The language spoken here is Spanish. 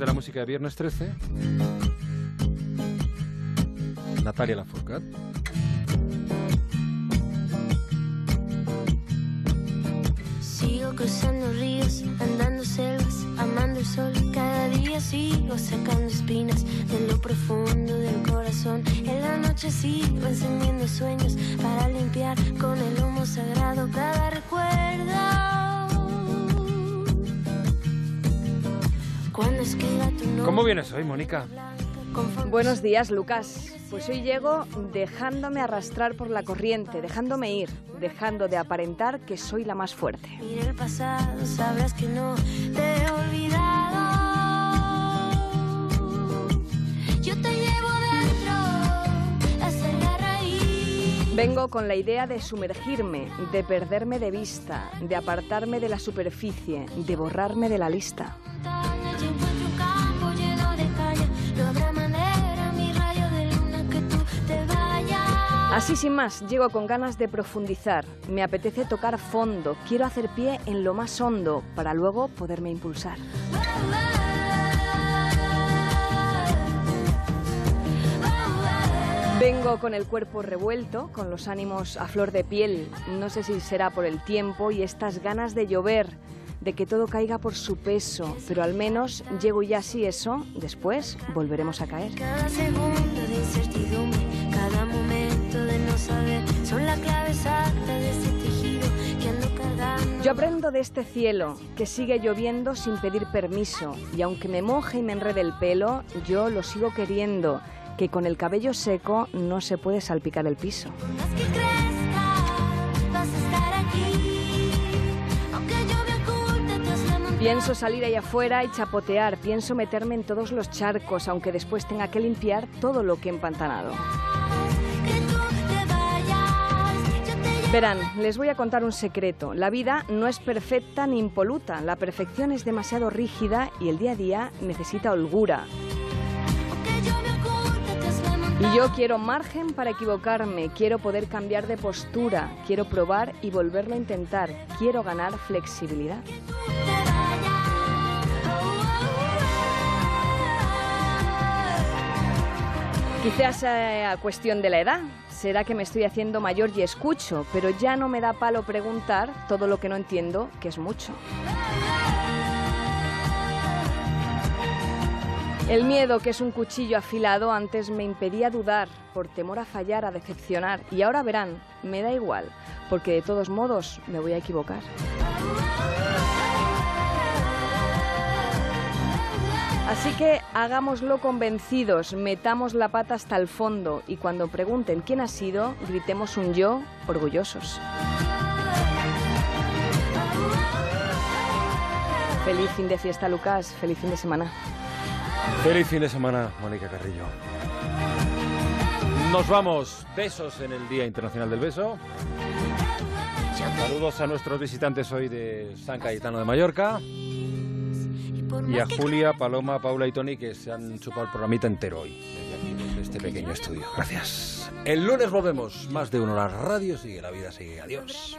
de la música de Viernes 13, Natalia Lafourcade. Sigo cruzando ríos, andando selvas, amando el sol. Cada día sigo sacando espinas de lo profundo del corazón. En la noche sigo encendiendo sueños para limpiar con el humo sagrado cada recuerdo. ¿Cómo vienes hoy, Mónica? Buenos días, Lucas. Pues hoy llego dejándome arrastrar por la corriente, dejándome ir, dejando de aparentar que soy la más fuerte. Mira el pasado, sabrás que no te he olvidado. Yo te llevo dentro hasta la raíz. Vengo con la idea de sumergirme, de perderme de vista, de apartarme de la superficie, de borrarme de la lista. Así sin más, llego con ganas de profundizar. Me apetece tocar fondo, quiero hacer pie en lo más hondo para luego poderme impulsar. Vengo con el cuerpo revuelto, con los ánimos a flor de piel. No sé si será por el tiempo y estas ganas de llover, de que todo caiga por su peso, pero al menos llego ya así eso, después volveremos a caer. Cada segundo de incertidumbre, saber, son la clave exacta de ese tejido que ando cargando. Yo aprendo de este cielo, que sigue lloviendo sin pedir permiso, y aunque me moje y me enrede el pelo, yo lo sigo queriendo, que con el cabello seco no se puede salpicar el piso. Pienso salir ahí afuera y chapotear, pienso meterme en todos los charcos, aunque después tenga que limpiar todo lo que he empantanado. Verán, les voy a contar un secreto. La vida no es perfecta ni impoluta. La perfección es demasiado rígida y el día a día necesita holgura. Y yo quiero margen para equivocarme, quiero poder cambiar de postura, quiero probar y volverlo a intentar, quiero ganar flexibilidad. Quizás sea cuestión de la edad. Será que me estoy haciendo mayor y escucho, pero ya no me da palo preguntar todo lo que no entiendo, que es mucho. El miedo, que es un cuchillo afilado, antes me impedía dudar, por temor a fallar, a decepcionar. Y ahora verán, me da igual, porque de todos modos me voy a equivocar. Así que hagámoslo convencidos, metamos la pata hasta el fondo y cuando pregunten quién ha sido, gritemos un yo orgullosos. Feliz fin de fiesta, Lucas. Feliz fin de semana. Feliz fin de semana, Mónica Carrillo. Nos vamos. Besos en el Día Internacional del Beso. Saludos a nuestros visitantes hoy de San Cayetano de Mallorca. Y a Julia, Paloma, Paula y Tony que se han chupado el programita entero hoy. Desde aquí, desde este pequeño estudio. Gracias. El lunes volvemos. Más de uno. La radio sigue, la vida sigue. Adiós.